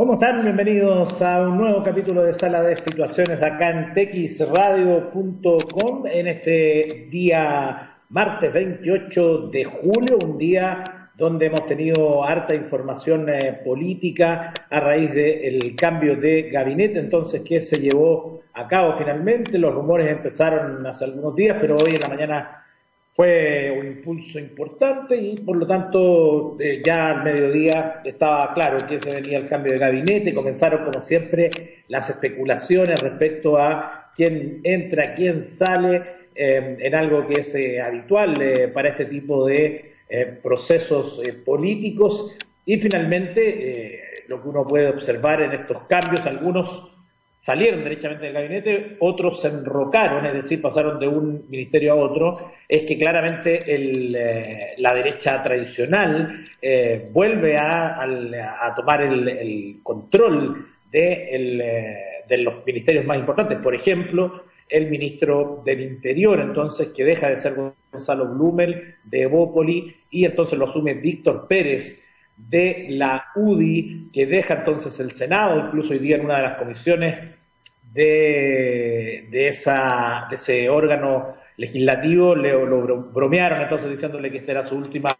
¿Cómo están? Bienvenidos a un nuevo capítulo de Sala de Situaciones acá en texradio.com en este día martes 28 de julio, un día donde hemos tenido harta información eh, política a raíz del cambio de gabinete, entonces que se llevó a cabo finalmente. Los rumores empezaron hace algunos días, pero hoy en la mañana fue un impulso importante y por lo tanto eh, ya al mediodía estaba claro que se venía el cambio de gabinete, comenzaron como siempre las especulaciones respecto a quién entra, quién sale, eh, en algo que es eh, habitual para este tipo de procesos políticos. Y finalmente lo que uno puede observar en estos cambios, algunos salieron derechamente del gabinete, otros se enrocaron, es decir, pasaron de un ministerio a otro, es que claramente eh, la derecha tradicional eh, vuelve a, tomar el, control de, eh, de, los ministerios más importantes. Por ejemplo, el ministro del Interior, entonces, que deja de ser Gonzalo Blumel de Evópoli y entonces lo asume Víctor Pérez de la UDI, que deja entonces el Senado, incluso hoy día en una de las comisiones de, ese órgano legislativo le, lo bromearon entonces diciéndole que esta era su última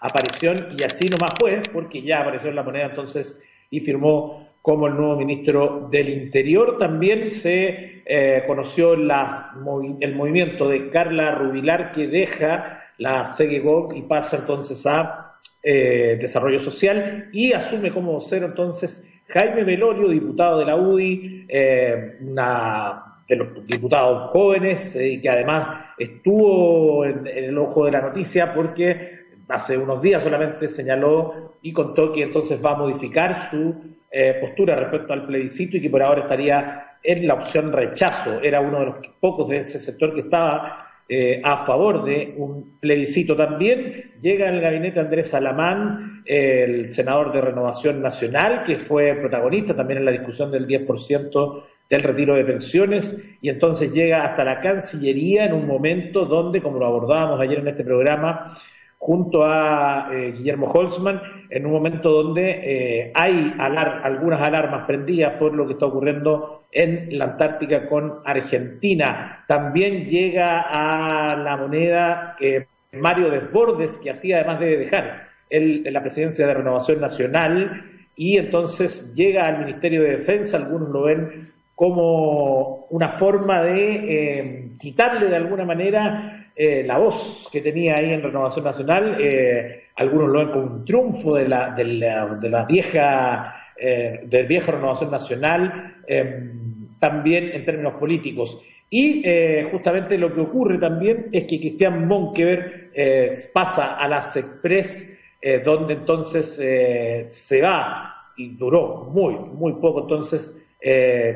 aparición y así nomás fue, porque ya apareció en la moneda entonces y firmó como el nuevo ministro del Interior. También se eh, conoció el movimiento de Carla Rubilar que deja la CEGEGOC y pasa entonces a eh, desarrollo Social y asume como cero entonces Jaime Velorio, diputado de la UDI, eh, una de los diputados jóvenes y eh, que además estuvo en, el ojo de la noticia porque hace unos días solamente señaló y contó que entonces va a modificar su postura respecto al plebiscito y que por ahora estaría en la opción rechazo. Era uno de los pocos de ese sector que estaba eh, a favor de un plebiscito también. Llega al gabinete Andrés Alamán, el senador de Renovación Nacional, que fue protagonista también en la discusión del 10% del retiro de pensiones, y entonces llega hasta la Cancillería en un momento donde, como lo abordábamos ayer en este programa, junto a eh, Guillermo Holzman, en un momento donde eh, hay algunas alarmas prendidas por lo que está ocurriendo en la Antártica con Argentina. También llega a la moneda eh, Mario Desbordes, que así además debe dejar el, la presidencia de Renovación Nacional, y entonces llega al Ministerio de Defensa, algunos lo ven como una forma de quitarle de alguna manera eh, la voz que tenía ahí en Renovación Nacional, eh, algunos lo ven como un triunfo de la, de la, vieja, eh, del viejo Renovación Nacional, también en términos políticos. Y justamente lo que ocurre también es que Cristian Monkever pasa a las Express, donde entonces se va, y duró muy, muy poco, entonces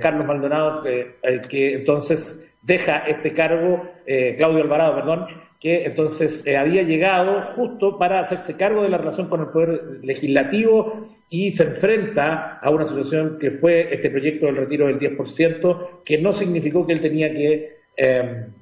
Carlos Maldonado, que entonces deja este cargo, eh, Claudio Alvarado, perdón, que entonces eh, había llegado justo para hacerse cargo de la relación con el Poder Legislativo y se enfrenta a una situación que fue este proyecto del retiro del 10%, que no significó que él tenía que em,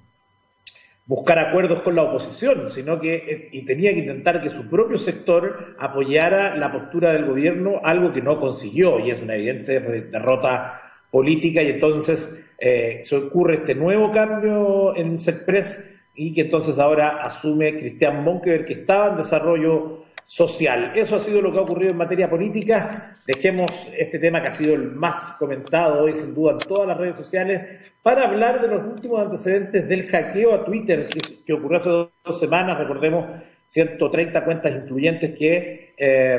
buscar acuerdos con la oposición, sino que eh, y tenía que intentar que su propio sector apoyara la postura del gobierno, algo que no consiguió y es una evidente derrota política y entonces eh, se ocurre este nuevo cambio en CEPRES y que entonces ahora asume Cristian Monkever, que estaba en desarrollo social. Eso ha sido lo que ha ocurrido en materia política. Dejemos este tema que ha sido el más comentado hoy, sin duda, en todas las redes sociales, para hablar de los últimos antecedentes del hackeo a Twitter, que, ocurrió hace dos, semanas. Recordemos 130 cuentas influyentes que eh,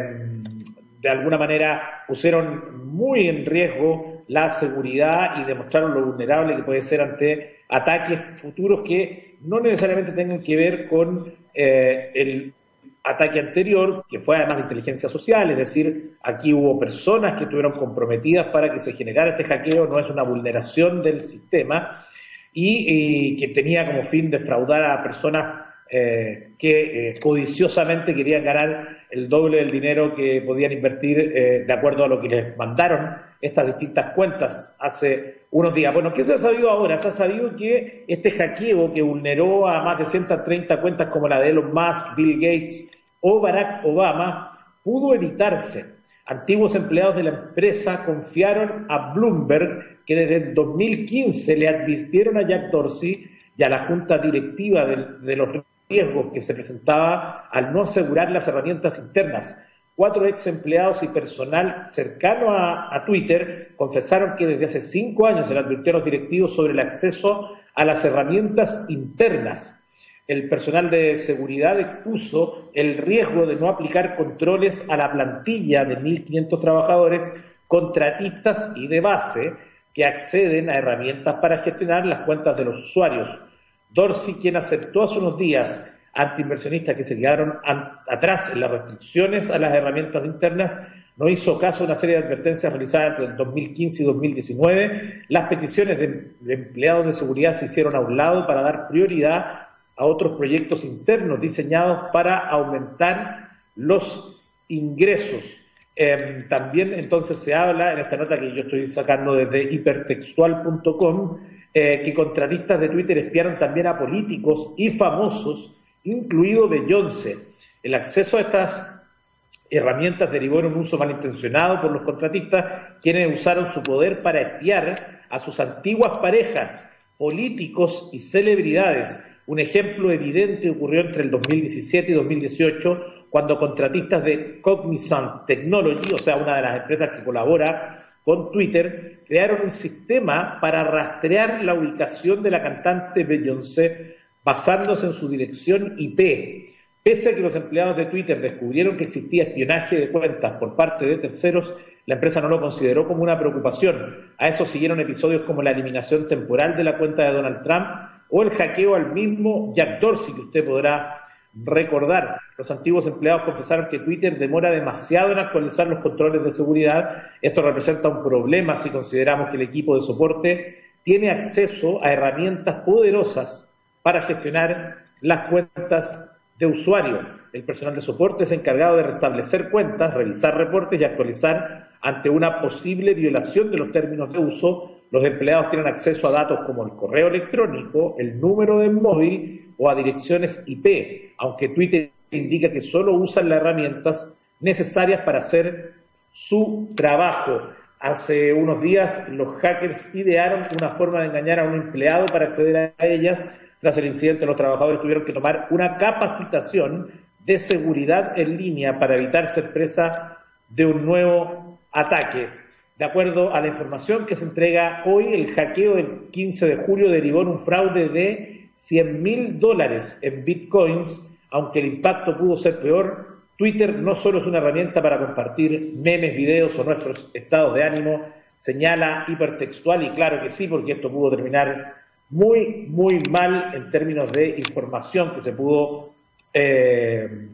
de alguna manera pusieron muy en riesgo la seguridad y demostraron lo vulnerable que puede ser ante ataques futuros que no necesariamente tengan que ver con eh, el ataque anterior, que fue además de inteligencia social, es decir, aquí hubo personas que estuvieron comprometidas para que se generara este hackeo, no es una vulneración del sistema, y, que tenía como fin defraudar a personas eh, que eh, codiciosamente querían ganar el doble del dinero que podían invertir de acuerdo a lo que les mandaron estas distintas cuentas hace unos días. Bueno, ¿qué se ha sabido ahora? Se ha sabido que este hackeo que vulneró a más de 130 cuentas como la de Elon Musk, Bill Gates o Barack Obama pudo evitarse. Antiguos empleados de la empresa confiaron a Bloomberg que desde el 2015 le advirtieron a Jack Dorsey y a la junta directiva de, los riesgos que se presentaba al no asegurar las herramientas internas. Cuatro ex empleados y personal cercano a, Twitter confesaron que desde hace cinco años se le advirtió los directivos sobre el acceso a las herramientas internas el personal de seguridad expuso el riesgo de no aplicar controles a la plantilla de 1.500 trabajadores, contratistas y de base que acceden a herramientas para gestionar las cuentas de los usuarios. Dorsey, quien aceptó hace unos días ante inversionistas que se quedaron atrás en las restricciones a las herramientas internas, no hizo caso a una serie de advertencias realizadas entre el 2015 y 2019. Las peticiones de empleados de seguridad se hicieron a un lado para dar prioridad a otros proyectos internos diseñados para aumentar los ingresos. Em, también entonces se habla en esta nota que yo estoy sacando desde hipertextual.com eh, que contratistas de Twitter espiaron también a políticos y famosos, incluido Beyoncé. El acceso a estas herramientas derivó en un uso malintencionado por los contratistas, quienes usaron su poder para espiar a sus antiguas parejas, políticos y celebridades, un ejemplo evidente ocurrió entre el 2017 y 2018, cuando contratistas de Cognizant Technology, o sea, una de las empresas que colabora con Twitter, crearon un sistema para rastrear la ubicación de la cantante Beyoncé basándose en su dirección IP. Pese a que los empleados de Twitter descubrieron que existía espionaje de cuentas por parte de terceros, la empresa no lo consideró como una preocupación. A eso siguieron episodios como la eliminación temporal de la cuenta de Donald Trump o el hackeo al mismo Jack Dorsey, que usted podrá recordar. Los antiguos empleados confesaron que Twitter demora demasiado en actualizar los controles de seguridad. Esto representa un problema si consideramos que el equipo de soporte tiene acceso a herramientas poderosas para gestionar las cuentas de usuario. El personal de soporte es encargado de restablecer cuentas, revisar reportes y actualizar ante una posible violación de los términos de uso los empleados tienen acceso a datos como el correo electrónico, el número de móvil o a direcciones IP, aunque Twitter indica que solo usan las herramientas necesarias para hacer su trabajo. Hace unos días los hackers idearon una forma de engañar a un empleado para acceder a ellas. Tras el incidente, los trabajadores tuvieron que tomar una capacitación de seguridad en línea para evitar ser presa de un nuevo ataque. De acuerdo a la información que se entrega hoy, el hackeo del 15 de julio derivó en un fraude de 100 mil dólares en bitcoins, aunque el impacto pudo ser peor. Twitter no solo es una herramienta para compartir memes, videos o nuestros estados de ánimo, señala hipertextual y claro que sí, porque esto pudo terminar muy, muy mal en términos de información que se pudo eh,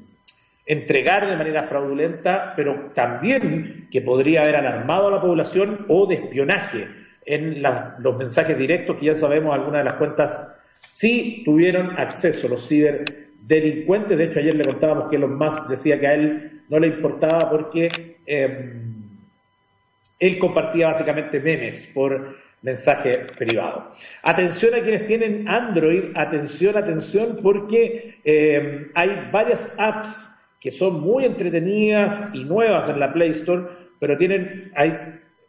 entregar de manera fraudulenta, pero también que podría haber alarmado a la población o de espionaje en los mensajes directos, que ya sabemos algunas de las cuentas sí tuvieron acceso los ciberdelincuentes. De hecho, ayer le contábamos que Elon Musk decía que a él no le importaba porque em, él compartía básicamente memes por mensaje privado. Atención a quienes tienen Android, atención, atención, porque em, hay varias apps que son muy entretenidas y nuevas en la Play Store, pero tienen, hay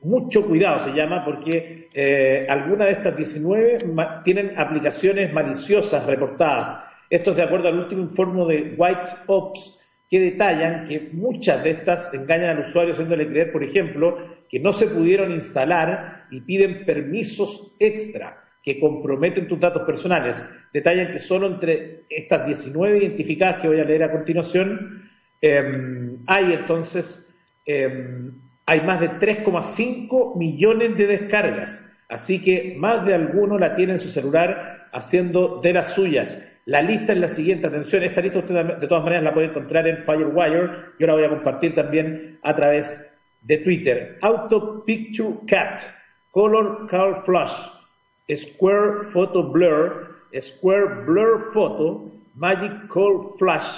mucho cuidado, se llama, porque eh, algunas de estas 19 tienen aplicaciones maliciosas reportadas. Esto es de acuerdo al último informe de White Ops, que detallan que muchas de estas engañan al usuario haciéndole creer, por ejemplo, que no se pudieron instalar y piden permisos extra que comprometen tus datos personales. Detallan que solo entre estas 19 identificadas que voy a leer a continuación, em, hay entonces, em, hay más de 3,5 millones de descargas. Así que más de alguno la tiene en su celular haciendo de las suyas. La lista es la siguiente, atención, esta lista usted de todas maneras la puede encontrar en Firewire, yo la voy a compartir también a través de Twitter. Auto Picture Cat, Color Car Flash, Square Photo Blur, Square Blur Photo, Magic Call Flash,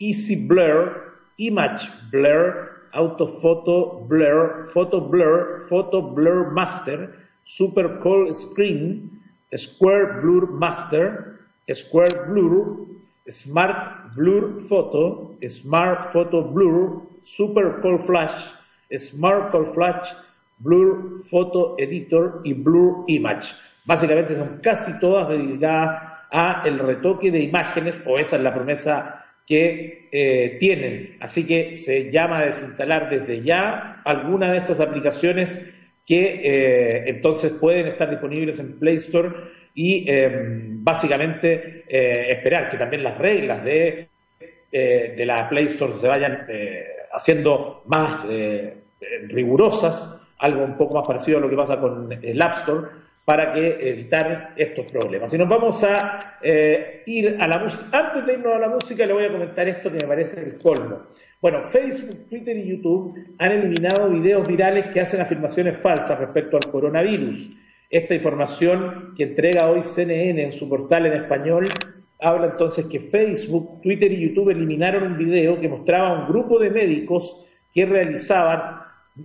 Easy Blur, Image Blur, Auto Photo Blur, Photo Blur, Photo Blur Master, Super Call Screen, Square Blur Master, Square Blur, Smart Blur Photo, Smart Photo Blur, Super Call Flash, Smart Call Flash, Blur Photo Editor y Blur Image. Básicamente son casi todas dedicadas a el retoque de imágenes, o esa es la promesa que eh, tienen. Así que se llama a desinstalar desde ya alguna de estas aplicaciones que eh, entonces pueden estar disponibles en Play Store y em, básicamente eh, esperar que también las reglas de, de la Play Store se vayan haciendo más rigurosas, algo un poco más parecido a lo que pasa con el App Store, para que evitar estos problemas. Y nos vamos a eh, ir a la música. Antes de irnos a la música, le voy a comentar esto que me parece el colmo. Bueno, Facebook, Twitter y YouTube han eliminado videos virales que hacen afirmaciones falsas respecto al coronavirus. Esta información que entrega hoy CNN en su portal en español habla entonces que Facebook, Twitter y YouTube eliminaron un video que mostraba a un grupo de médicos que realizaban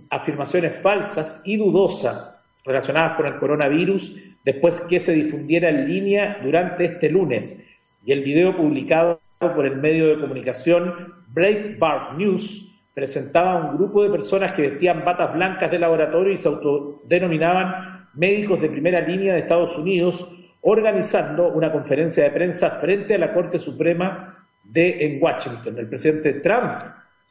afirmaciones falsas y dudosas relacionadas con el coronavirus después que se difundiera en línea durante este lunes. Y el video publicado por el medio de comunicación Breitbart News presentaba a un grupo de personas que vestían batas blancas de laboratorio y se autodenominaban médicos de primera línea de Estados Unidos, organizando una conferencia de prensa frente a la Corte Suprema de en Washington. El presidente Trump,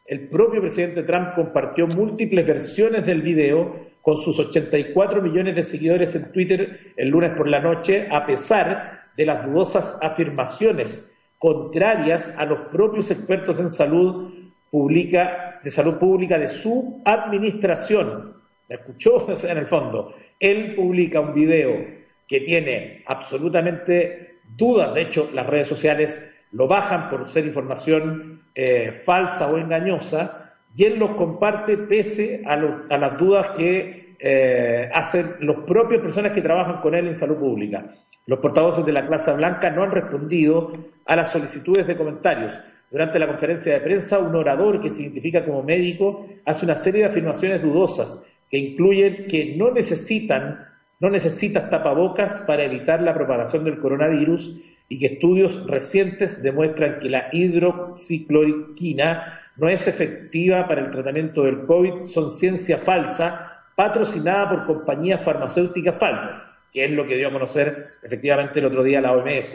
el propio presidente Trump compartió múltiples versiones del video con sus 84 millones de seguidores en Twitter el lunes por la noche, a pesar de las dudosas afirmaciones contrarias a los propios expertos en salud pública, de salud pública de su administración. ¿Me escuchó? En el fondo, él publica un video que tiene absolutamente dudas, de hecho las redes sociales lo bajan por ser información eh, falsa o engañosa, y él los comparte pese a, las dudas que eh, hacen los propios personas que trabajan con él en salud pública. Los portavoces de la clase blanca no han respondido a las solicitudes de comentarios. Durante la conferencia de prensa, un orador que se identifica como médico hace una serie de afirmaciones dudosas que incluyen que no necesitan, no necesitas tapabocas para evitar la propagación del coronavirus y que estudios recientes demuestran que la hidroxicloroquina no es efectiva para el tratamiento del COVID, son ciencia falsa, patrocinada por compañías farmacéuticas falsas, que es lo que dio a conocer efectivamente el otro día la OMS,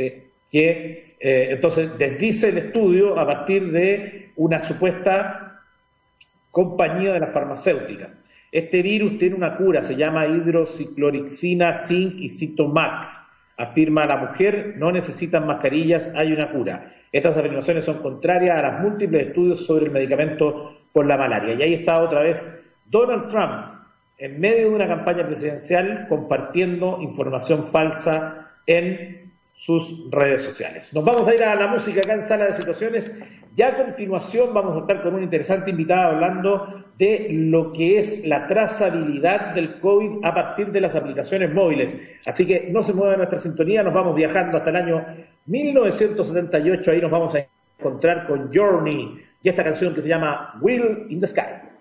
que eh, entonces desdice el estudio a partir de una supuesta compañía de las farmacéuticas. Este virus tiene una cura, se llama hidrociclorixina, zinc y citomax. Afirma la mujer, no necesitan mascarillas, hay una cura. Estas afirmaciones son contrarias a los múltiples estudios sobre el medicamento por la malaria. Y ahí está otra vez Donald Trump en medio de una campaña presidencial compartiendo información falsa en sus redes sociales. Nos vamos a ir a la música acá en Sala de Situaciones. Ya a continuación vamos a estar con una interesante invitada hablando de lo que es la trazabilidad del COVID a partir de las aplicaciones móviles. Así que no se mueva nuestra sintonía, nos vamos viajando hasta el año 1978, ahí nos vamos a encontrar con Journey y esta canción que se llama Will in the Sky.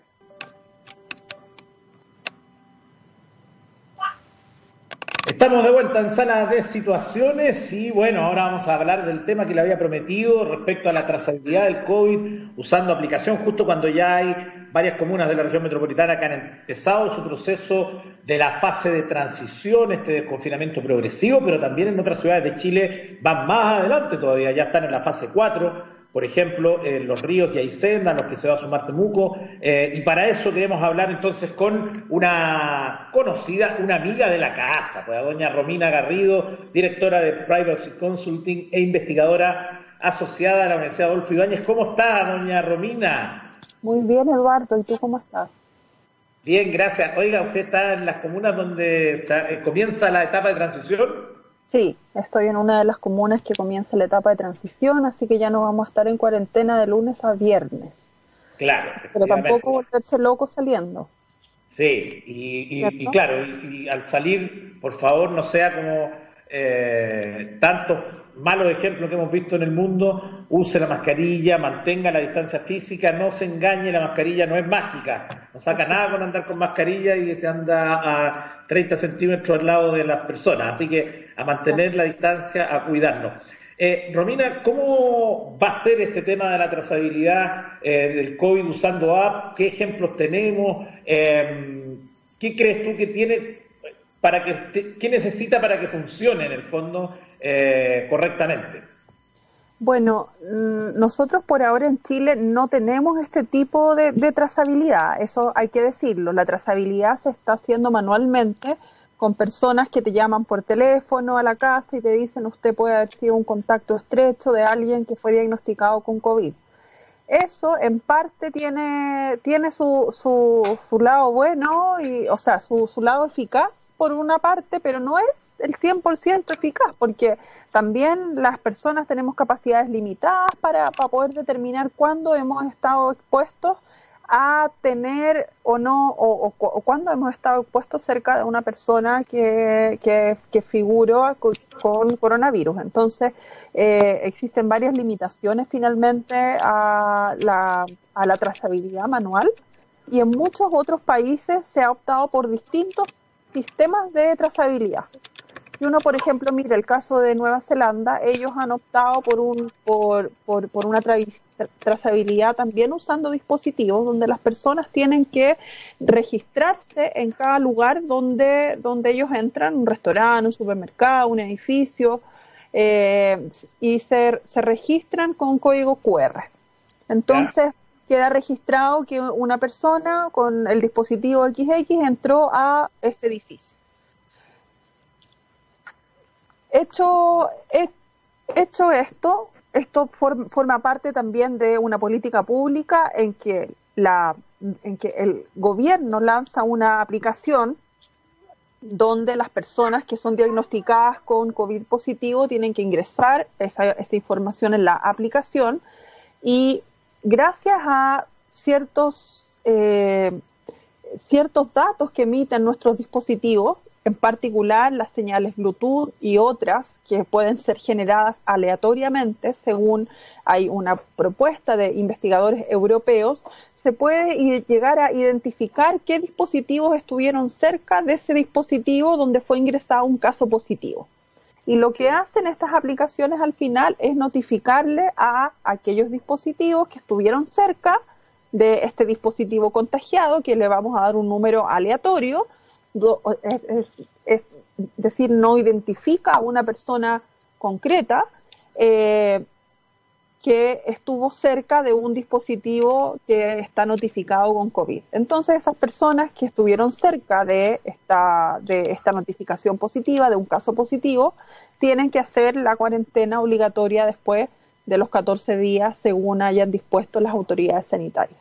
Estamos de vuelta en sala de situaciones y bueno, ahora vamos a hablar del tema que le había prometido respecto a la trazabilidad del COVID usando aplicación justo cuando ya hay varias comunas de la región metropolitana que han empezado su proceso de la fase de transición, este desconfinamiento progresivo, pero también en otras ciudades de Chile van más adelante todavía, ya están en la fase 4 por ejemplo, en los ríos y Aysenda, a los que se va a sumar Temuco, eh, y para eso queremos hablar entonces con una conocida, una amiga de la casa, pues doña Romina Garrido, directora de Privacy Consulting e investigadora asociada a la Universidad Adolfo Ibáñez. ¿Cómo está, doña Romina? Muy bien, Eduardo, ¿y tú cómo estás? Bien, gracias. Oiga, ¿usted está en las comunas donde eh, comienza la etapa de transición? Sí, estoy en una de las comunas que comienza la etapa de transición, así que ya no vamos a estar en cuarentena de lunes a viernes. Claro, pero tampoco volverse loco saliendo. Sí, y, claro, y si al salir, por favor, no sea como eh, tantos malos ejemplos que hemos visto en el mundo, use la mascarilla, mantenga la distancia física, no se engañe, la mascarilla no es mágica, no saca nada con andar con mascarilla y se anda a 30 centímetros al lado de las personas, así que a mantener la distancia, a cuidarnos. Eh, Romina, ¿cómo va a ser este tema de la trazabilidad eh, del COVID usando app? ¿Qué ejemplos tenemos? ¿Qué crees tú que tiene para que qué necesita para que funcione en el fondo correctamente? Bueno, mm, nosotros por ahora en Chile no tenemos este tipo de, trazabilidad, eso hay que decirlo. La trazabilidad se está haciendo manualmente con personas que te llaman por teléfono a la casa y te dicen usted puede haber sido un contacto estrecho de alguien que fue diagnosticado con COVID. Eso en parte tiene, tiene su, su, su lado bueno, y, o sea, su, su lado eficaz por una parte, pero no es el 100% eficaz, porque también las personas tenemos capacidades limitadas para, para poder determinar cuándo hemos estado expuestos a tener o no, o, cuando hemos estado expuestos cerca de una persona que, que, figuró con, coronavirus. Entonces, eh, existen varias limitaciones finalmente a la, a la trazabilidad manual y en muchos otros países se ha optado por distintos sistemas de trazabilidad. Si uno, por ejemplo, mira el caso de Nueva Zelanda, ellos han optado por, un, por, por, por una trazabilidad también usando dispositivos donde las personas tienen que registrarse en cada lugar donde, donde ellos entran, un restaurante, un supermercado, un edificio, eh, y se, se registran con código QR. Entonces, queda registrado que una persona con el dispositivo XX entró a este edificio. Hecho, hecho esto, esto forma parte también de una política pública en que, la, en que el gobierno lanza una aplicación donde las personas que son diagnosticadas con COVID positivo tienen que ingresar esa, esa información en la aplicación y gracias a ciertos, eh, ciertos datos que emiten nuestros dispositivos, en particular las señales Bluetooth y otras que pueden ser generadas aleatoriamente según hay una propuesta de investigadores europeos, se puede llegar a identificar qué dispositivos estuvieron cerca de ese dispositivo donde fue ingresado un caso positivo. Y lo que hacen estas aplicaciones al final es notificarle a aquellos dispositivos que estuvieron cerca de este dispositivo contagiado, que le vamos a dar un número aleatorio, es, decir, no identifica a una persona concreta. Eh, que estuvo cerca de un dispositivo que está notificado con COVID. Entonces, esas personas que estuvieron cerca de esta, notificación positiva, de un caso positivo, tienen que hacer la cuarentena obligatoria después de los 14 días según hayan dispuesto las autoridades sanitarias.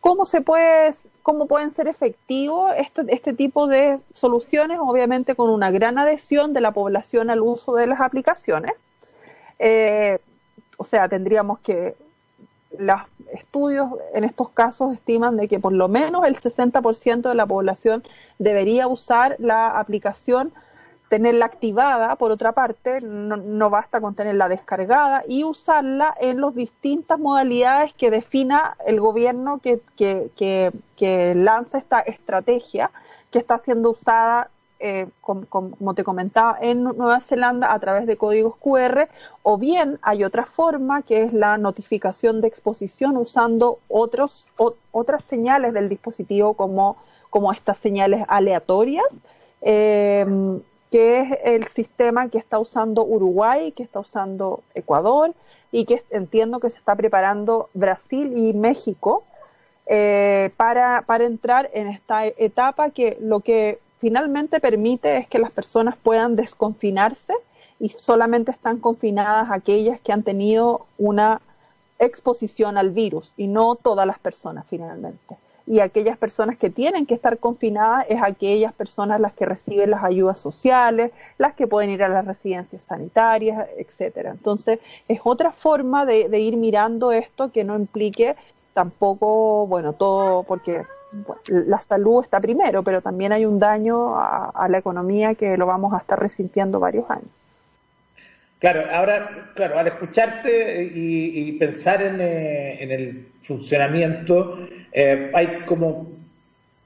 ¿Cómo, se puede, cómo pueden ser efectivos este, este tipo de soluciones? Obviamente con una gran adhesión de la población al uso de las aplicaciones. Eh, o sea, tendríamos que los estudios en estos casos estiman de que por lo menos el 60% de la población debería usar la aplicación tenerla activada, por otra parte, no, basta con tenerla descargada y usarla en las distintas modalidades que defina el gobierno que, que, que, lanza esta estrategia que está siendo usada, eh, como te comentaba, en Nueva Zelanda a través de códigos QR, o bien hay otra forma que es la notificación de exposición usando otros, otras señales del dispositivo como, como estas señales aleatorias. Eh, que es el sistema que está usando Uruguay, que está usando Ecuador y que entiendo que se está preparando Brasil y México eh, para, para entrar en esta etapa que lo que finalmente permite es que las personas puedan desconfinarse y solamente están confinadas aquellas que han tenido una exposición al virus y no todas las personas finalmente y aquellas personas que tienen que estar confinadas es aquellas personas las que reciben las ayudas sociales, las que pueden ir a las residencias sanitarias, etcétera. Entonces, es otra forma de, ir mirando esto que no implique tampoco, bueno, todo, porque la salud está primero, pero también hay un daño a, la economía que lo vamos a estar resintiendo varios años. Claro, ahora, claro, al escucharte y, pensar en, eh, en, el funcionamiento, eh, hay como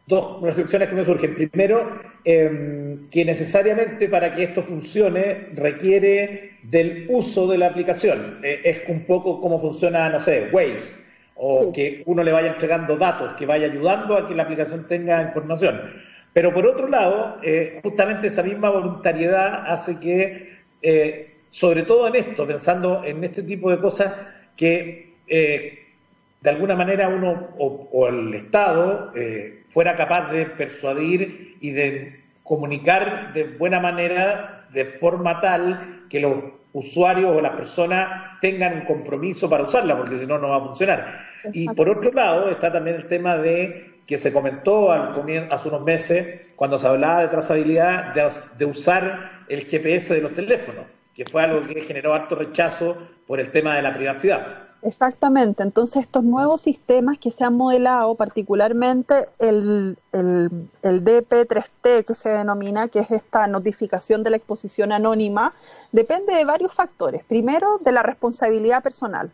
dos reflexiones que me surgen. Primero, em, que necesariamente para que esto funcione requiere del uso de la aplicación. Eh, es un poco como funciona, no sé, Waze, o que uno le vaya entregando datos, que vaya ayudando a que la aplicación tenga información. Pero por otro lado, eh, justamente esa misma voluntariedad hace que, eh, sobre todo en esto, pensando en este tipo de cosas, que de alguna manera uno o, el Estado eh, fuera capaz de persuadir y de comunicar de buena manera, de forma tal que los usuarios o las personas tengan un compromiso para usarla, porque si no, no va a funcionar. Y por otro lado está también el tema de que se comentó al hace unos meses, cuando se hablaba de trazabilidad, de, de usar el GPS de los teléfonos, que fue algo que generó harto rechazo por el tema de la privacidad. Exactamente, entonces estos nuevos sistemas que se han modelado, particularmente el, el, DP3T que se denomina, que es esta notificación de la exposición anónima, depende de varios factores. Primero, de la responsabilidad personal,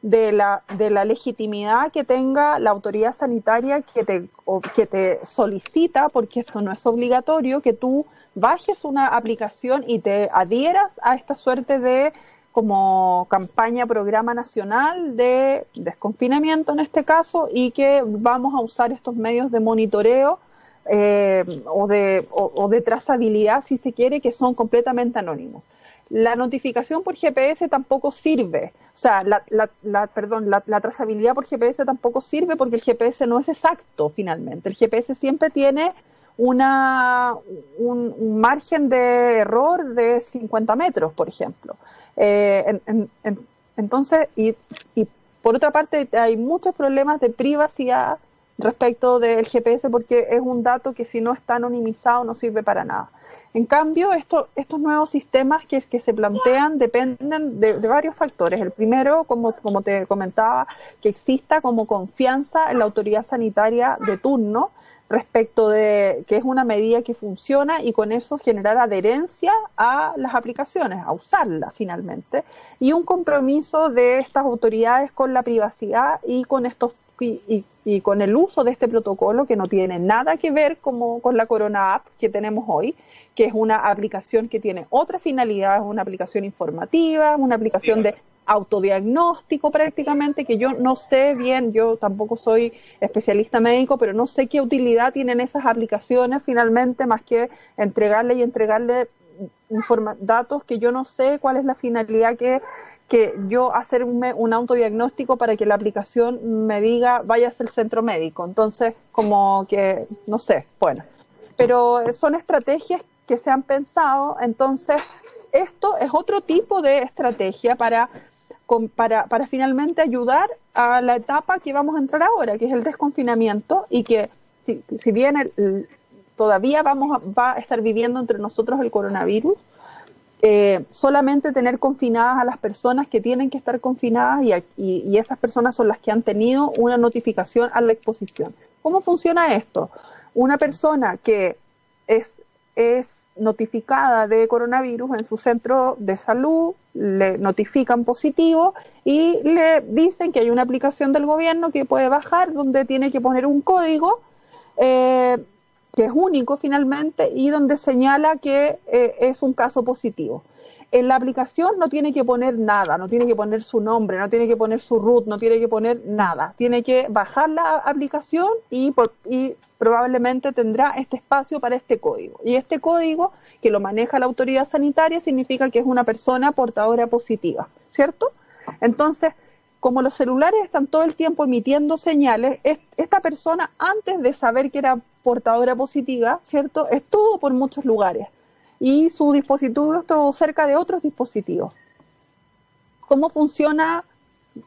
de la, de la legitimidad que tenga la autoridad sanitaria que te, que te solicita, porque esto no es obligatorio, que tú bajes una aplicación y te adhieras a esta suerte de como campaña, programa nacional de desconfinamiento en este caso y que vamos a usar estos medios de monitoreo eh, o, de, o, de trazabilidad, si se quiere, que son completamente anónimos. La notificación por GPS tampoco sirve, o sea, la, la, perdón, la, trazabilidad por GPS tampoco sirve porque el GPS no es exacto finalmente. El GPS siempre tiene una, un, margen de error de 50 metros, por ejemplo. Eh, entonces, y, por otra parte, hay muchos problemas de privacidad respecto del GPS porque es un dato que si no está anonimizado no sirve para nada. En cambio, estos nuevos sistemas que, se plantean dependen de, de, varios factores. El primero, como, como te comentaba, que exista como confianza en la autoridad sanitaria de turno respecto de que es una medida que funciona y con eso generar adherencia a las aplicaciones, a usarlas finalmente, y un compromiso de estas autoridades con la privacidad y con estos y, y, con el uso de este protocolo que no tiene nada que ver como con la Corona App que tenemos hoy, que es una aplicación que tiene otra finalidad, es una aplicación informativa, una aplicación de autodiagnóstico prácticamente, que yo no sé bien, yo tampoco soy especialista médico, pero no sé qué utilidad tienen esas aplicaciones finalmente, más que entregarle y entregarle datos que yo no sé cuál es la finalidad que, que yo hacer un, autodiagnóstico para que la aplicación me diga vayas al centro médico. Entonces, como que, no sé, bueno. Pero son estrategias que se han pensado, entonces esto es otro tipo de estrategia para para, para finalmente ayudar a la etapa que vamos a entrar ahora, que es el desconfinamiento y que si, si bien todavía vamos a, va a estar viviendo entre nosotros el coronavirus, eh, solamente tener confinadas a las personas que tienen que estar confinadas y, y, esas personas son las que han tenido una notificación a la exposición. ¿Cómo funciona esto? Una persona que es, es notificada de coronavirus en su centro de salud, le notifican positivo y le dicen que hay una aplicación del gobierno que puede bajar donde tiene que poner un código eh, que es único finalmente y donde señala que eh, es un caso positivo. En la aplicación no tiene que poner nada, no tiene que poner su nombre, no tiene que poner su root, no tiene que poner nada. Tiene que bajar la aplicación y, por, y probablemente tendrá este espacio para este código. Y este código que lo maneja la autoridad sanitaria significa que es una persona portadora positiva, ¿cierto? Entonces, como los celulares están todo el tiempo emitiendo señales, esta persona antes de saber que era portadora positiva, ¿cierto? Estuvo por muchos lugares y su dispositivo estuvo cerca de otros dispositivos. ¿Cómo funciona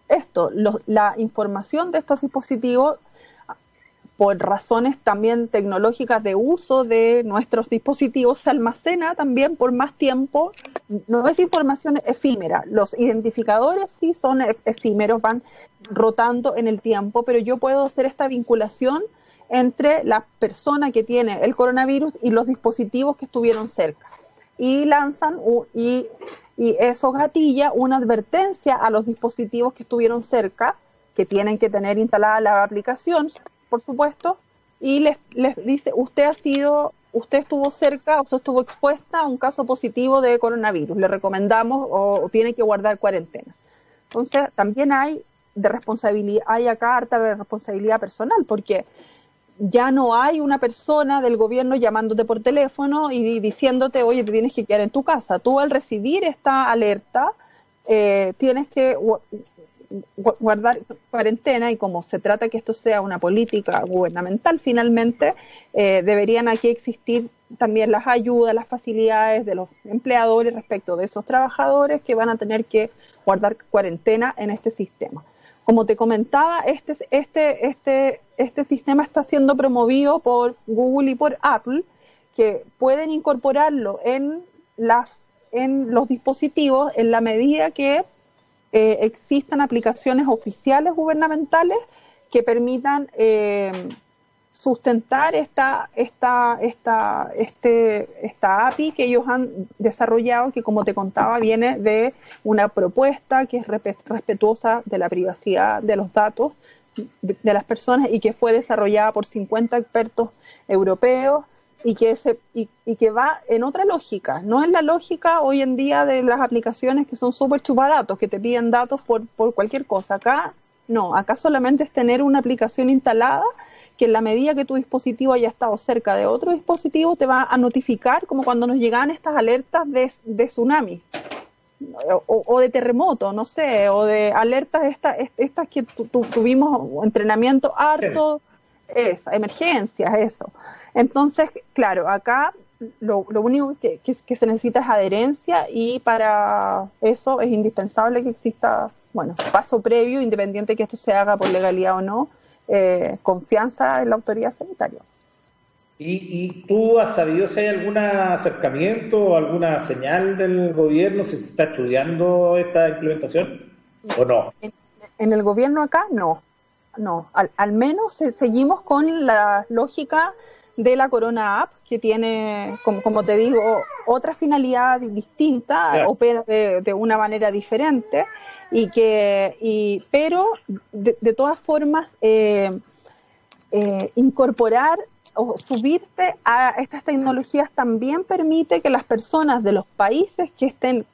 esto? la información de estos dispositivos por razones también tecnológicas de uso de nuestros dispositivos, se almacena también por más tiempo. No es información efímera. Los identificadores sí son efímeros, van rotando en el tiempo, pero yo puedo hacer esta vinculación entre la persona que tiene el coronavirus y los dispositivos que estuvieron cerca. Y lanzan y, y eso gatilla una advertencia a los dispositivos que estuvieron cerca, que tienen que tener instalada la aplicación por supuesto, y les, les dice, usted ha sido, usted estuvo cerca, usted estuvo expuesta a un caso positivo de coronavirus, le recomendamos o, tiene que guardar cuarentena. Entonces, también hay de responsabilidad, hay acá harta de responsabilidad personal, porque ya no hay una persona del gobierno llamándote por teléfono y diciéndote, oye, te tienes que quedar en tu casa. Tú al recibir esta alerta, eh, tienes que guardar cuarentena y como se trata que esto sea una política gubernamental finalmente, eh, deberían aquí existir también las ayudas, las facilidades de los empleadores respecto de esos trabajadores que van a tener que guardar cuarentena en este sistema. Como te comentaba, este, este, este, este sistema está siendo promovido por Google y por Apple, que pueden incorporarlo en, las, en los dispositivos en la medida que eh, existan aplicaciones oficiales gubernamentales que permitan eh, sustentar esta, esta, esta, este, esta API que ellos han desarrollado, que como te contaba viene de una propuesta que es respetuosa de la privacidad de los datos de, las personas y que fue desarrollada por 50 expertos europeos y que, se, y, que va en otra lógica, no en la lógica hoy en día de las aplicaciones que son súper chupadatos, que te piden datos por, por cualquier cosa. Acá no, acá solamente es tener una aplicación instalada que en la medida que tu dispositivo haya estado cerca de otro dispositivo te va a notificar como cuando nos llegan estas alertas de, de tsunami o, de terremoto, no sé, o de alertas estas, estas que tuvimos entrenamiento harto, es, emergencias, eso. Entonces, claro, acá lo, lo único que, que, se necesita es adherencia y para eso es indispensable que exista, bueno, paso previo, independiente que esto se haga por legalidad o no, eh, confianza en la autoridad sanitaria. ¿Y, ¿Y, tú has sabido si hay algún acercamiento o alguna señal del gobierno, si se está estudiando esta implementación o no? En, el gobierno acá no, no, al, al menos seguimos con la lógica de la Corona App, que tiene, como, como te digo, otra finalidad distinta, opera de, una manera diferente, y que, y, pero de, todas formas, eh, eh, incorporar o subirse a estas tecnologías también permite que las personas de los países que estén,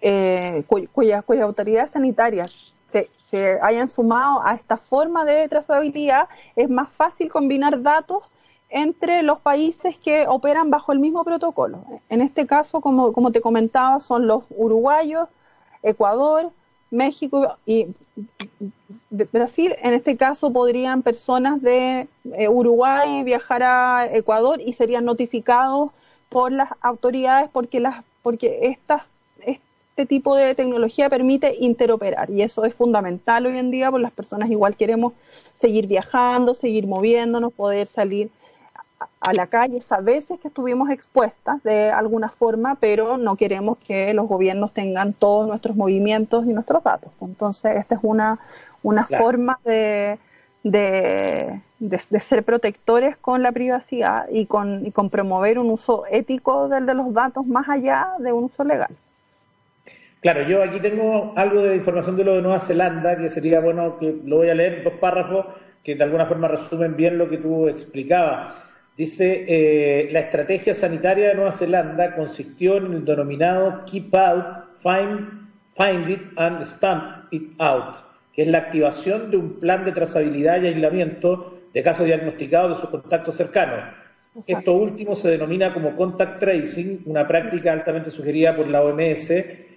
eh, cuyas autoridades sanitarias se, se hayan sumado a esta forma de trazabilidad, es más fácil combinar datos entre los países que operan bajo el mismo protocolo. En este caso, como, como te comentaba, son los uruguayos, Ecuador, México y Brasil. En este caso podrían personas de eh, Uruguay viajar a Ecuador y serían notificados por las autoridades porque las porque este tipo de tecnología permite interoperar y eso es fundamental hoy en día porque las personas igual queremos seguir viajando, seguir moviéndonos, poder salir a la calle a veces que estuvimos expuestas de alguna forma, pero no queremos que los gobiernos tengan todos nuestros movimientos y nuestros datos. Entonces, esta es una, una forma de, de, ser protectores con la privacidad y con, y con promover un uso ético del de los datos más allá de un uso legal. Claro, yo aquí tengo algo de información de lo de Nueva Zelanda, que sería bueno que lo voy a leer, dos párrafos que de alguna forma resumen bien lo que tú explicabas. Dice, eh, la estrategia sanitaria de Nueva Zelanda consistió en el denominado Keep Out, Find, find It and Stamp It Out, que es la activación de un plan de trazabilidad y aislamiento de casos diagnosticados de sus contactos cercanos. Esto último se denomina como contact tracing, una práctica altamente sugerida por la OMS,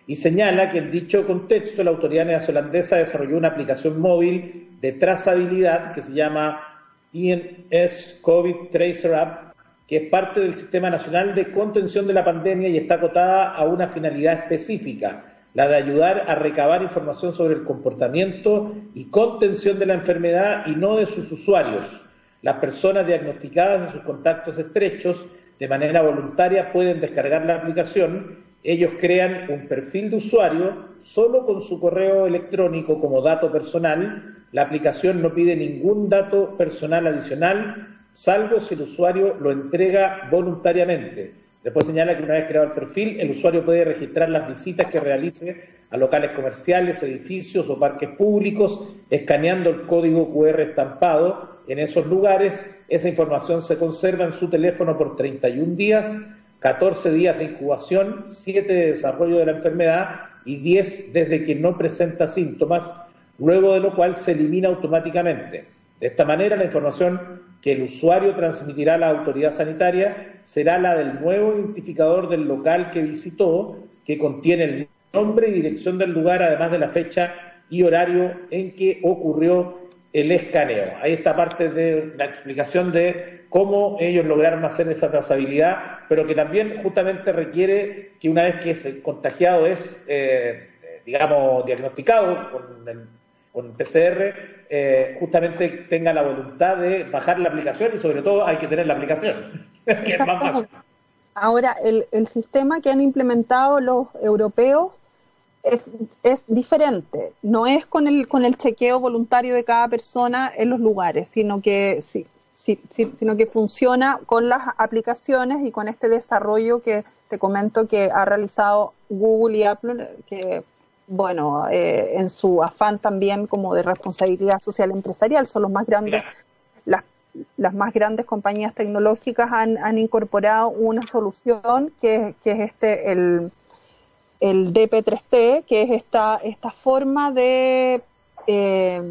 y señala que en dicho contexto la autoridad neozelandesa desarrolló una aplicación móvil de trazabilidad que se llama INS COVID Tracer App, que es parte del Sistema Nacional de Contención de la Pandemia y está acotada a una finalidad específica, la de ayudar a recabar información sobre el comportamiento y contención de la enfermedad y no de sus usuarios. Las personas diagnosticadas en sus contactos estrechos de manera voluntaria pueden descargar la aplicación. Ellos crean un perfil de usuario solo con su correo electrónico como dato personal la aplicación no pide ningún dato personal adicional, salvo si el usuario lo entrega voluntariamente. Después señala que una vez creado el perfil, el usuario puede registrar las visitas que realice a locales comerciales, edificios o parques públicos, escaneando el código QR estampado en esos lugares esa información se conserva en su teléfono por 31 días, 14 días de incubación, 7 de desarrollo de la enfermedad y 10 desde que no presenta síntomas, luego de lo cual se elimina automáticamente. De esta manera, la información que el usuario transmitirá a la autoridad sanitaria será la del nuevo identificador del local que visitó, que contiene el nombre y dirección del lugar, además de la fecha y horario en que ocurrió el escaneo. Ahí está parte de la explicación de cómo ellos lograron hacer esa trazabilidad, pero que también justamente requiere que una vez que ese contagiado es, eh, digamos, diagnosticado con el con PCR eh, justamente tenga la voluntad de bajar la aplicación y sobre todo hay que tener la aplicación, Ahora, el, el, sistema que han implementado los europeos es, es, diferente, no es con el, con el chequeo voluntario de cada persona en los lugares, sino que, sí, sí, sino que funciona con las aplicaciones y con este desarrollo que te comento que ha realizado Google y Apple, que bueno, eh, en su afán también como de responsabilidad social empresarial, son los más grandes, las, las más grandes compañías tecnológicas han, han incorporado una solución que, que es este, el, el DP3T, que es esta, esta forma de, eh,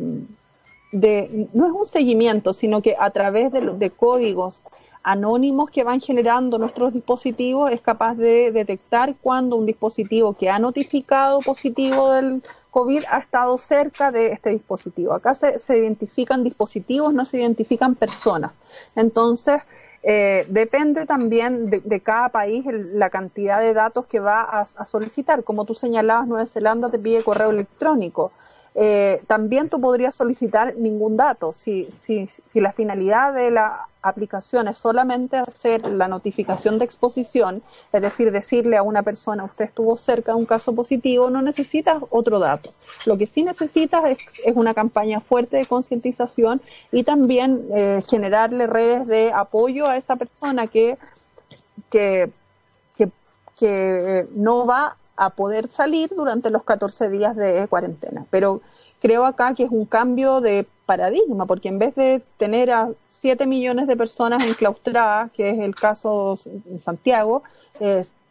de, no es un seguimiento, sino que a través de, de códigos anónimos que van generando nuestros dispositivos es capaz de detectar cuando un dispositivo que ha notificado positivo del COVID ha estado cerca de este dispositivo. Acá se, identifican dispositivos, no se identifican personas. Entonces, eh, depende también de, cada país la cantidad de datos que va a, solicitar. Como tú señalabas, Nueva Zelanda te pide correo electrónico. Eh, también tú podrías solicitar ningún dato. Si, si, si la finalidad de la aplicación es solamente hacer la notificación de exposición, es decir, decirle a una persona usted estuvo cerca de un caso positivo, no necesitas otro dato. Lo que sí necesitas es, una campaña fuerte de concientización y también eh, generarle redes de apoyo a esa persona que, que, que, que no va a poder salir durante los 14 días de cuarentena. Pero creo acá que es un cambio de paradigma, porque en vez de tener a 7 millones de personas enclaustradas, que es el caso en Santiago,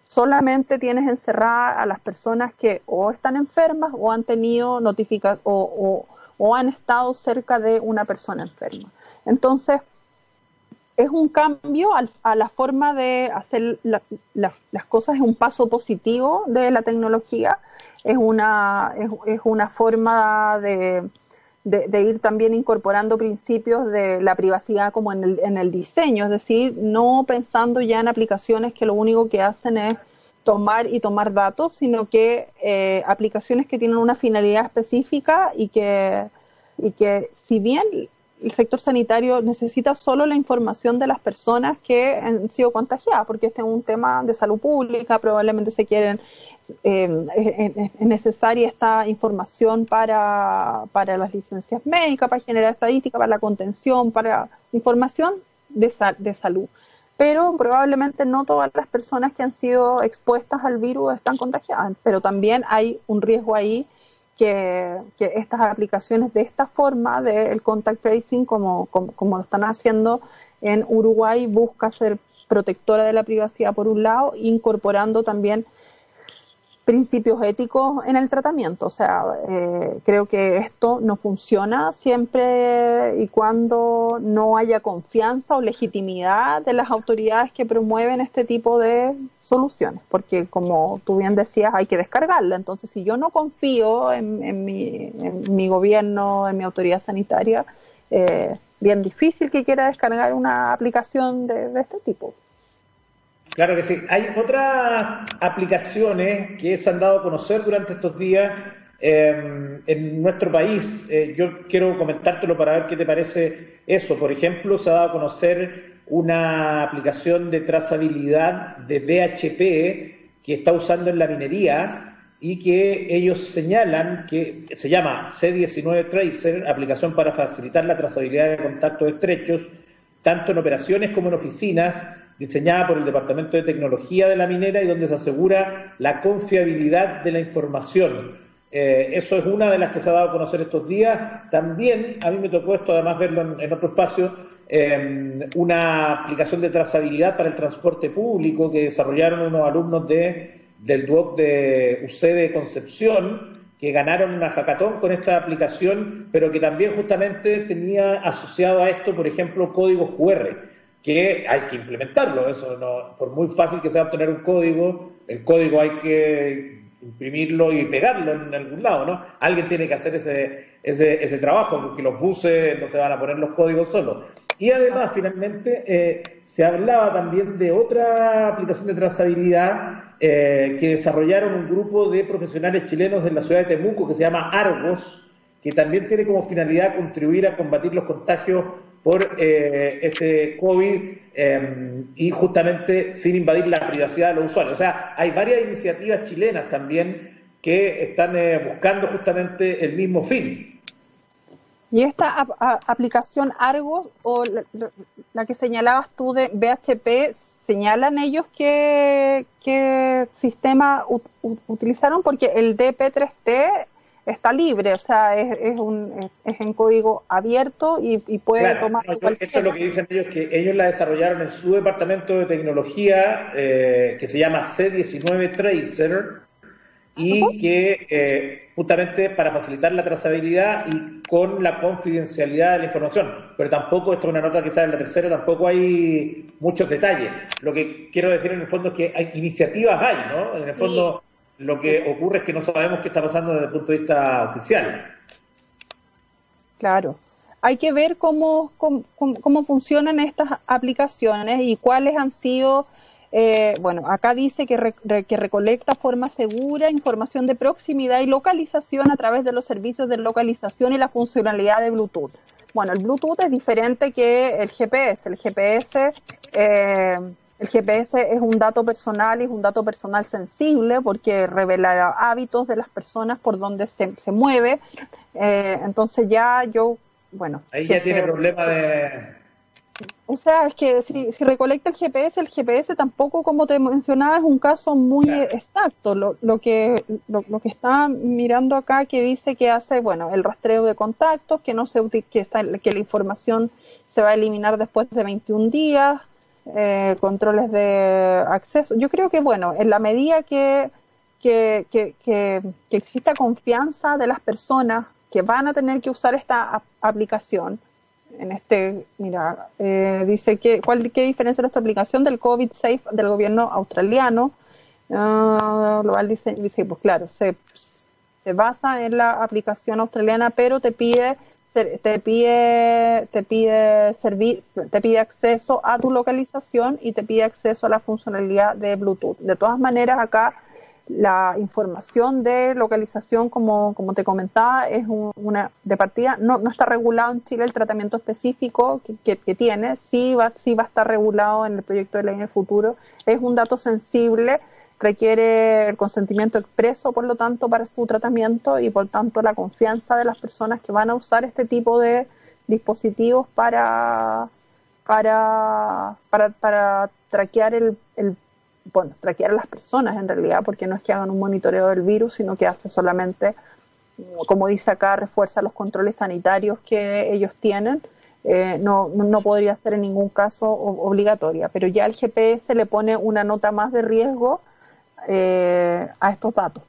solamente tienes encerradas a las personas que o están enfermas o han tenido notificación o, o han estado cerca de una persona enferma. Entonces, es un cambio a la forma de hacer las cosas, es un paso positivo de la tecnología, es una, es, una forma de, ir también incorporando principios de la privacidad como en el, en el diseño, es decir, no pensando ya en aplicaciones que lo único que hacen es tomar y tomar datos, sino que eh, aplicaciones que tienen una finalidad específica y que, y que si bien el sector sanitario necesita solo la información de las personas que han sido contagiadas, porque este es un tema de salud pública, probablemente se quieren, eh, es, necesaria esta información para, para las licencias médicas, para generar estadística, para la contención, para información de, de salud. Pero probablemente no todas las personas que han sido expuestas al virus están contagiadas, pero también hay un riesgo ahí que, estas aplicaciones de esta forma del contact tracing, como, como, lo están haciendo en Uruguay, busca ser protectora de la privacidad por un lado, incorporando también principios éticos en el tratamiento. O sea, eh, creo que esto no funciona siempre y cuando no haya confianza o legitimidad de las autoridades que promueven este tipo de soluciones, porque como tú bien decías, hay que descargarla. Entonces, si yo no confío en, mi, gobierno, en mi autoridad sanitaria, eh, bien difícil que quiera descargar una aplicación de este tipo. Claro que sí. Hay otras aplicaciones que se han dado a conocer durante estos días em, en nuestro país. Eh, yo quiero comentártelo para ver qué te parece eso. Por ejemplo, se ha dado a conocer una aplicación de trazabilidad de BHP que está usando en la minería y que ellos señalan que se llama C19 Tracer, aplicación para facilitar la trazabilidad de contactos estrechos, tanto en operaciones como en oficinas diseñada por el Departamento de Tecnología de la Minera y donde se asegura la confiabilidad de la información. Eh, eso es una de las que se ha dado a conocer estos días. También a mí me tocó esto, además verlo en, otro espacio, em, una aplicación de trazabilidad para el transporte público que desarrollaron unos alumnos de, del DUOC de UC de Concepción, que ganaron una hackathon con esta aplicación, pero que también justamente tenía asociado a esto, por ejemplo, códigos QR, que hay que implementarlo. Eso no, por muy fácil que sea obtener un código, el código hay que imprimirlo y pegarlo en algún lado, ¿no? Alguien tiene que hacer ese, ese, ese trabajo, porque los buses no se van a poner los códigos solos. Y además, finalmente, eh, se hablaba también de otra aplicación de trazabilidad eh, que desarrollaron un grupo de profesionales chilenos de la ciudad de Temuco que se llama Argos, que también tiene como finalidad contribuir a combatir los contagios por eh, este COVID em, y justamente sin invadir la privacidad de los usuarios. O sea, hay varias iniciativas chilenas también que están eh, buscando justamente el mismo fin. Y esta aplicación Argos o la, que señalabas tú de BHP, ¿señalan ellos qué, sistema utilizaron? Porque el DP3T está libre, o sea, es, es, un, es en código abierto y, puede tomar. esto es lo que dicen ellos, que ellos la desarrollaron en su departamento de tecnología eh, que se llama C19 Tracer y que eh, justamente para facilitar la trazabilidad y con la confidencialidad de la información. Pero tampoco, esto es una nota que sale en la tercera, tampoco hay muchos detalles. Lo que quiero decir en el fondo es que hay iniciativas hay, ¿no? En el fondo lo que ocurre es que no sabemos qué está pasando desde el punto de vista oficial. Claro. Hay que ver cómo, cómo, funcionan estas aplicaciones y cuáles han sido, eh, bueno, acá dice que, que recolecta forma segura información de proximidad y localización a través de los servicios de localización y la funcionalidad de Bluetooth. Bueno, el Bluetooth es diferente que el GPS. El GPS eh, el GPS es un dato personal y es un dato personal sensible porque revela hábitos de las personas por donde se, se mueve. Eh, entonces ya yo, bueno. Ahí ya tiene problema de... O sea, es que si, si, recolecta el GPS, el GPS tampoco, como te mencionaba, es un caso muy exacto. Lo, lo que lo, lo, que está mirando acá que dice que hace, bueno, el rastreo de contactos, que no se que está que la información se va a eliminar después de 21 días, eh, controles de acceso. Yo creo que, bueno, en la medida que, que, que, exista confianza de las personas que van a tener que usar esta aplicación, en este, mira, eh, dice que, ¿cuál, ¿qué diferencia nuestra aplicación del COVID Safe del gobierno australiano? Uh, global dice, dice, pues claro, se, se basa en la aplicación australiana, pero te pide te pide te pide te pide acceso a tu localización y te pide acceso a la funcionalidad de Bluetooth. De todas maneras, acá la información de localización, como, como te comentaba, es una de partida, no, no está regulado en Chile el tratamiento específico que, que, tiene, sí va, sí va a estar regulado en el proyecto de ley en el futuro, es un dato sensible requiere el consentimiento expreso, por lo tanto, para su tratamiento y por tanto la confianza de las personas que van a usar este tipo de dispositivos para para para, para traquear el, el bueno, traquear a las personas en realidad, porque no es que hagan un monitoreo del virus, sino que hace solamente, como dice acá, refuerza los controles sanitarios que ellos tienen. Eh, no, no podría ser en ningún caso obligatoria, pero ya el GPS le pone una nota más de riesgo eh, a estos datos.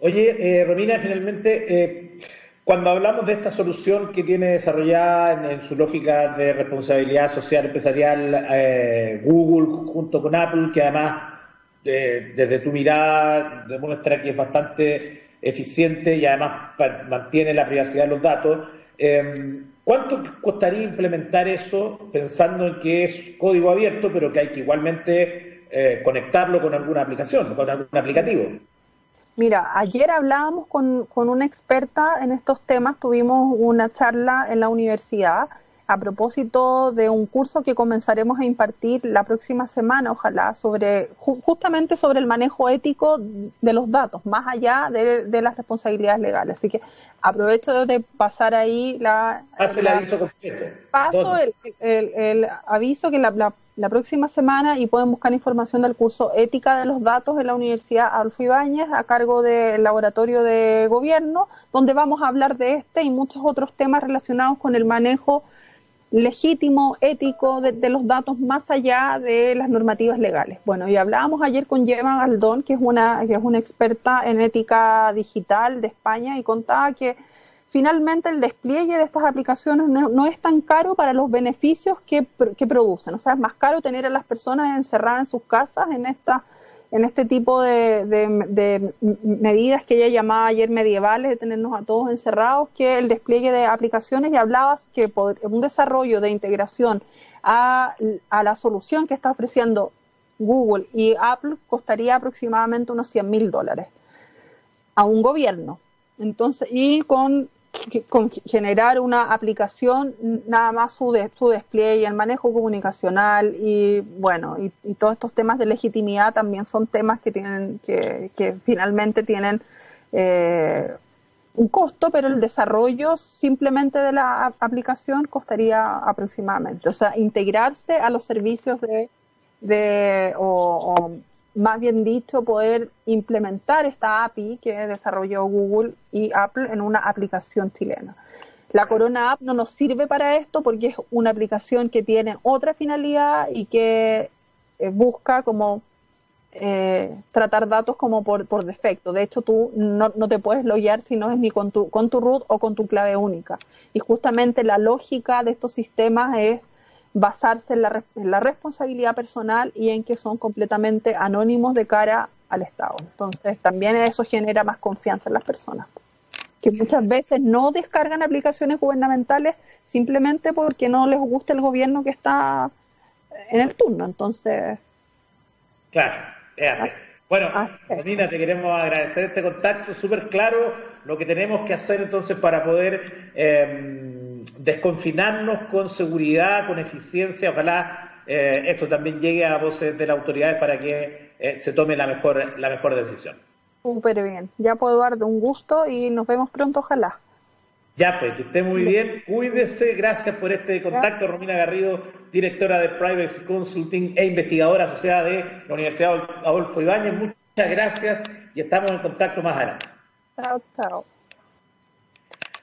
Oye, eh, Romina, finalmente, eh, cuando hablamos de esta solución que tiene desarrollada en, su lógica de responsabilidad social empresarial Google junto con Apple, que además desde tu mirada demuestra que es bastante eficiente y además mantiene la privacidad de los datos, ¿cuánto costaría implementar eso pensando en que es código abierto, pero que hay que igualmente eh, conectarlo con alguna aplicación, con algún aplicativo. Mira, ayer hablábamos con, con una experta en estos temas, tuvimos una charla en la universidad a propósito de un curso que comenzaremos a impartir la próxima semana, ojalá, sobre justamente sobre el manejo ético de los datos, más allá de, las responsabilidades legales. Así que aprovecho de pasar ahí la... El aviso completo. Paso el, aviso que la, la, próxima semana y pueden buscar información del curso Ética de los Datos en la Universidad Adolfo Ibáñez a cargo del Laboratorio de Gobierno, donde vamos a hablar de este y muchos otros temas relacionados con el manejo legítimo, ético de, los datos más allá de las normativas legales. Bueno, y hablábamos ayer con Gemma Galdón, que es una, que es una experta en ética digital de España, y contaba que finalmente el despliegue de estas aplicaciones no, es tan caro para los beneficios que, que, producen. O sea, es más caro tener a las personas encerradas en sus casas en esta en este tipo de, de, medidas que ella llamaba ayer medievales, de tenernos a todos encerrados, que el despliegue de aplicaciones y hablabas que un desarrollo de integración a, a la solución que está ofreciendo Google y Apple costaría aproximadamente unos 100 mil dólares a un gobierno. Entonces, y con con generar una aplicación, nada más su, su despliegue, el manejo comunicacional y bueno, y, todos estos temas de legitimidad también son temas que tienen, que, que finalmente tienen eh, un costo, pero el desarrollo simplemente de la aplicación costaría aproximadamente. O sea, integrarse a los servicios de, de más bien dicho, poder implementar esta API que desarrolló Google y Apple en una aplicación chilena. La Corona App no nos sirve para esto porque es una aplicación que tiene otra finalidad y que eh, busca como eh, tratar datos como por, defecto. De hecho, tú no, no, te puedes loguear si no es ni con tu, con tu root o con tu clave única. Y justamente la lógica de estos sistemas es basarse en la, la, responsabilidad personal y en que son completamente anónimos de cara al Estado. Entonces, también eso genera más confianza en las personas, que muchas veces no descargan aplicaciones gubernamentales simplemente porque no les gusta el gobierno que está en el turno. Entonces. Claro, es así. Bueno, Selina, te queremos agradecer este contacto súper claro, lo que tenemos que hacer entonces para poder eh, desconfinarnos con seguridad, con eficiencia, ojalá eh, esto también llegue a voces de las autoridades para que eh, se tome la mejor, la mejor decisión. Súper bien, ya puedo darte un gusto y nos vemos pronto, ojalá. Ya, pues, que esté muy bien. Cuídese. Gracias por este contacto. Romina Garrido, directora de Privacy Consulting e investigadora asociada de la Universidad Adolfo Ibáñez. Muchas gracias y estamos en contacto más adelante. Chao, chao.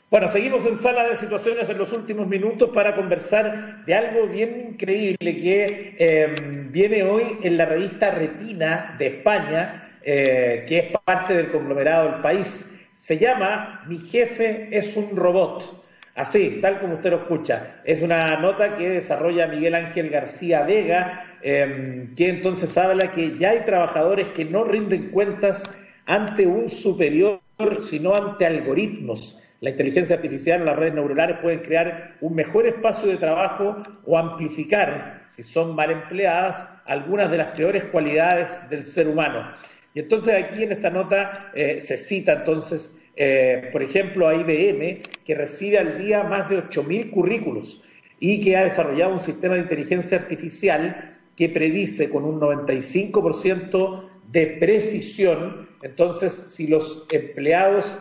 Bueno, seguimos en sala de situaciones en los últimos minutos para conversar de algo bien increíble que em, viene hoy en la revista Retina de España, eh, que es parte del conglomerado del país. Se llama Mi jefe es un robot. Así, tal como usted lo escucha. Es una nota que desarrolla Miguel Ángel García Vega, em, que entonces habla que ya hay trabajadores que no rinden cuentas ante un superior, sino ante algoritmos. La inteligencia artificial las redes neuronales pueden crear un mejor espacio de trabajo o amplificar, si son mal empleadas, algunas de las peores cualidades del ser humano. Y entonces aquí en esta nota eh, se cita entonces, eh, por ejemplo, a IBM, que recibe al día más de 8.000 currículos y que ha desarrollado un sistema de inteligencia artificial que predice con un 95% de precisión, entonces si los empleados,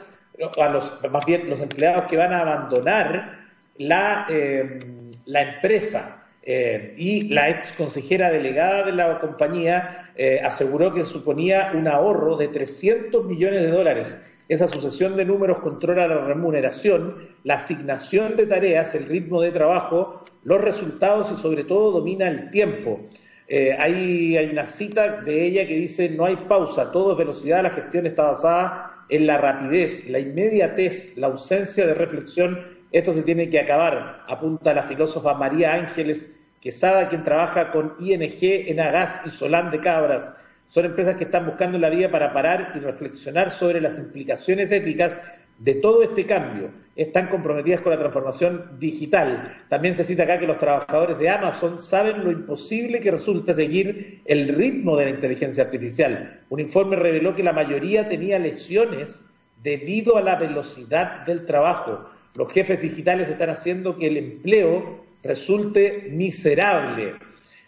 a los, más bien los empleados que van a abandonar la, eh, la empresa y la ex consejera delegada de la compañía eh, aseguró que suponía un ahorro de 300 millones de dólares. Esa sucesión de números controla la remuneración, la asignación de tareas, el ritmo de trabajo, los resultados y sobre todo domina el tiempo. Eh, hay, hay, una cita de ella que dice, no hay pausa, todo es velocidad, la gestión está basada en la rapidez, la inmediatez, la ausencia de reflexión. Esto se tiene que acabar, apunta la filósofa María Ángeles Quesada, quien trabaja con ING, Enagas y Solán de Cabras. Son empresas que están buscando la vía para parar y reflexionar sobre las implicaciones éticas de todo este cambio. Están comprometidas con la transformación digital. También se cita acá que los trabajadores de Amazon saben lo imposible que resulta seguir el ritmo de la inteligencia artificial. Un informe reveló que la mayoría tenía lesiones debido a la velocidad del trabajo. Los jefes digitales están haciendo que el empleo resulte miserable.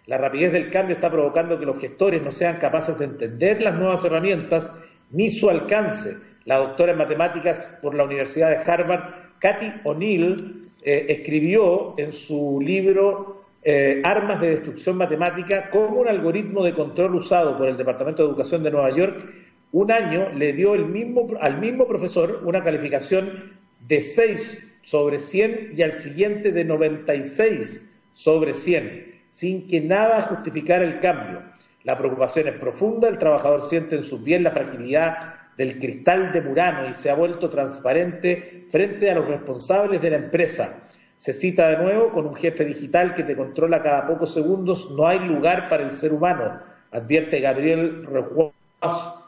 La rapidez del cambio está provocando que los gestores no sean capaces de entender las nuevas herramientas ni su alcance. La doctora en matemáticas por la Universidad de Harvard, Cathy O'Neill, eh, escribió en su libro eh, Armas de Destrucción Matemática cómo un algoritmo de control usado por el Departamento de Educación de Nueva York un año le dio al mismo profesor una calificación de 6 sobre 100 y al siguiente de 96 sobre 100, sin que nada justificara el cambio. La preocupación es profunda, el trabajador siente en su piel la fragilidad del cristal de Murano y se ha vuelto transparente frente a los responsables de la empresa. Se cita de nuevo con un jefe digital que te controla cada pocos segundos, no hay lugar para el ser humano, advierte Gabriel Rejuaz,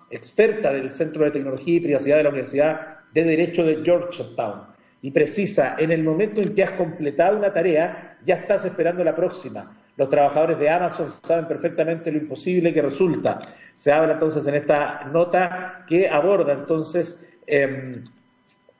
experta del Centro de Tecnología y Privacidad de la Universidad de Derecho de Georgetown. Y precisa, en el momento en que has completado una tarea, ya estás esperando la próxima. Los trabajadores de Amazon saben perfectamente lo imposible que resulta. Se habla entonces en esta nota que aborda entonces em,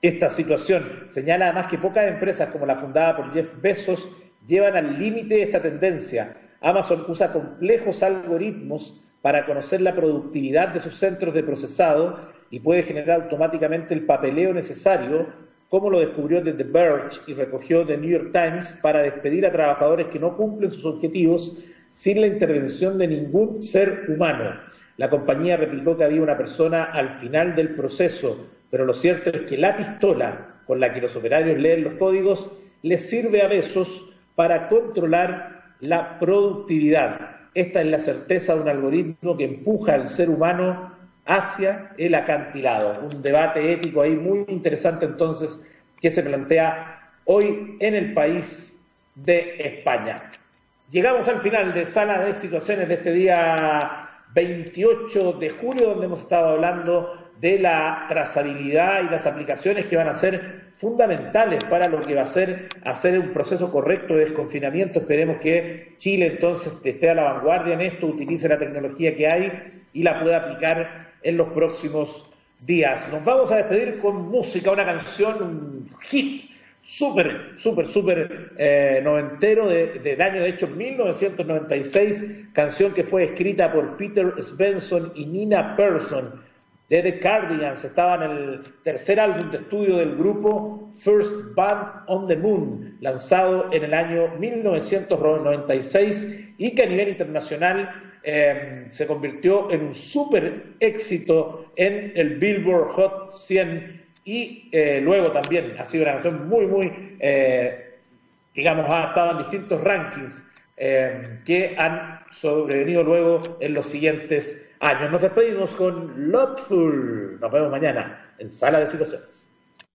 esta situación. Señala además que pocas empresas como la fundada por Jeff Bezos llevan al límite esta tendencia. Amazon usa complejos algoritmos para conocer la productividad de sus centros de procesado y puede generar automáticamente el papeleo necesario como lo descubrió The Verge y recogió The New York Times para despedir a trabajadores que no cumplen sus objetivos sin la intervención de ningún ser humano. La compañía replicó que había una persona al final del proceso, pero lo cierto es que la pistola con la que los operarios leen los códigos les sirve a besos para controlar la productividad. Esta es la certeza de un algoritmo que empuja al ser humano hacia el acantilado. Un debate ético ahí muy interesante entonces que se plantea hoy en el país de España. Llegamos al final de Sala de Situaciones de este día 28 de julio, donde hemos estado hablando de la trazabilidad y las aplicaciones que van a ser fundamentales para lo que va a ser hacer un proceso correcto de desconfinamiento. Esperemos que Chile entonces esté a la vanguardia en esto, utilice la tecnología que hay y la pueda aplicar en los próximos días. Nos vamos a despedir con música, una canción, un hit súper, súper, súper eh, noventero de, del año, de hecho, 1996, canción que fue escrita por Peter Svensson y Nina Persson de The Cardigans, estaba en el tercer álbum de estudio del grupo First Band on the Moon, lanzado en el año 1996 y que a nivel internacional eh, se convirtió en un súper éxito en el Billboard Hot 100 y eh, luego también ha sido una canción muy, muy, eh, digamos, ha estado en distintos rankings que han sobrevenido luego en los siguientes años. Nos despedimos con Loveful. Nos vemos mañana en Sala de Situaciones.